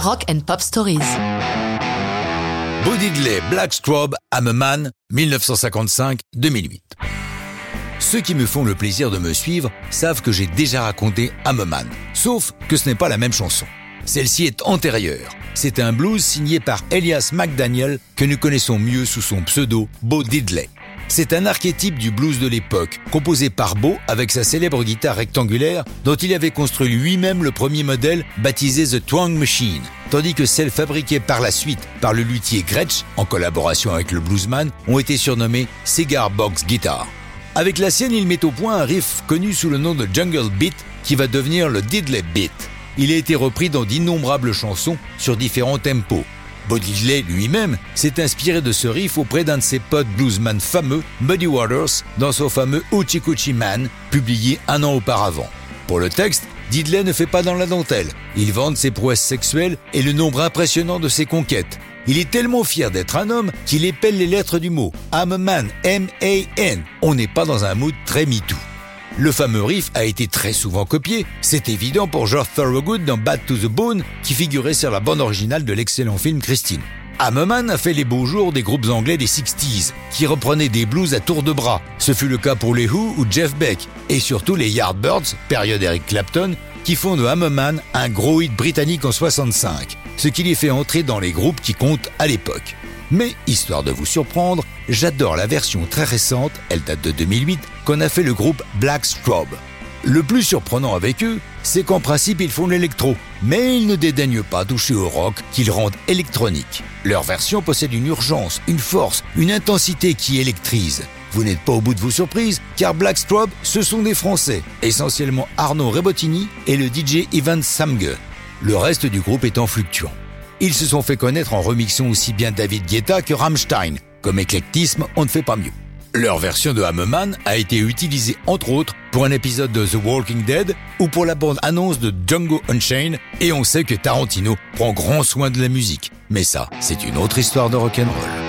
Rock and Pop Stories. Bo Diddley, Black Strobe, Hammerman, 1955-2008. Ceux qui me font le plaisir de me suivre savent que j'ai déjà raconté Hammerman, sauf que ce n'est pas la même chanson. Celle-ci est antérieure. C'est un blues signé par Elias McDaniel que nous connaissons mieux sous son pseudo Bo Diddley. C'est un archétype du blues de l'époque, composé par Bo avec sa célèbre guitare rectangulaire dont il avait construit lui-même le premier modèle baptisé The Twang Machine, tandis que celles fabriquées par la suite par le luthier Gretsch, en collaboration avec le bluesman, ont été surnommées Cigar Box Guitar. Avec la sienne, il met au point un riff connu sous le nom de Jungle Beat qui va devenir le Diddley Beat. Il a été repris dans d'innombrables chansons sur différents tempos. Bodiley lui-même s'est inspiré de ce riff auprès d'un de ses potes bluesman fameux, Muddy Waters, dans son fameux Uchi Man, publié un an auparavant. Pour le texte, Diddley ne fait pas dans la dentelle. Il vante ses prouesses sexuelles et le nombre impressionnant de ses conquêtes. Il est tellement fier d'être un homme qu'il épelle les lettres du mot. I'm a man, M-A-N. On n'est pas dans un mood très MeToo. Le fameux riff a été très souvent copié, c'est évident pour George Thorogood dans Bad to the Bone, qui figurait sur la bande originale de l'excellent film Christine. Hammerman a fait les beaux jours des groupes anglais des 60s, qui reprenaient des blues à tour de bras. Ce fut le cas pour les Who ou Jeff Beck, et surtout les Yardbirds, période Eric Clapton, qui font de Hammerman un gros hit britannique en 65, ce qui les fait entrer dans les groupes qui comptent à l'époque. Mais, histoire de vous surprendre, j'adore la version très récente, elle date de 2008, qu'on a fait le groupe Black Strobe. Le plus surprenant avec eux, c'est qu'en principe ils font l'électro, mais ils ne dédaignent pas toucher au rock qu'ils rendent électronique. Leur version possède une urgence, une force, une intensité qui électrise. Vous n'êtes pas au bout de vos surprises, car Black Strobe, ce sont des Français, essentiellement Arnaud Rebottini et le DJ Ivan Samge. Le reste du groupe étant fluctuant. Ils se sont fait connaître en remixant aussi bien David Guetta que Rammstein. Comme éclectisme, on ne fait pas mieux. Leur version de Hammerman a été utilisée entre autres pour un épisode de The Walking Dead ou pour la bande annonce de Django Unchained et on sait que Tarantino prend grand soin de la musique. Mais ça, c'est une autre histoire de rock'n'roll.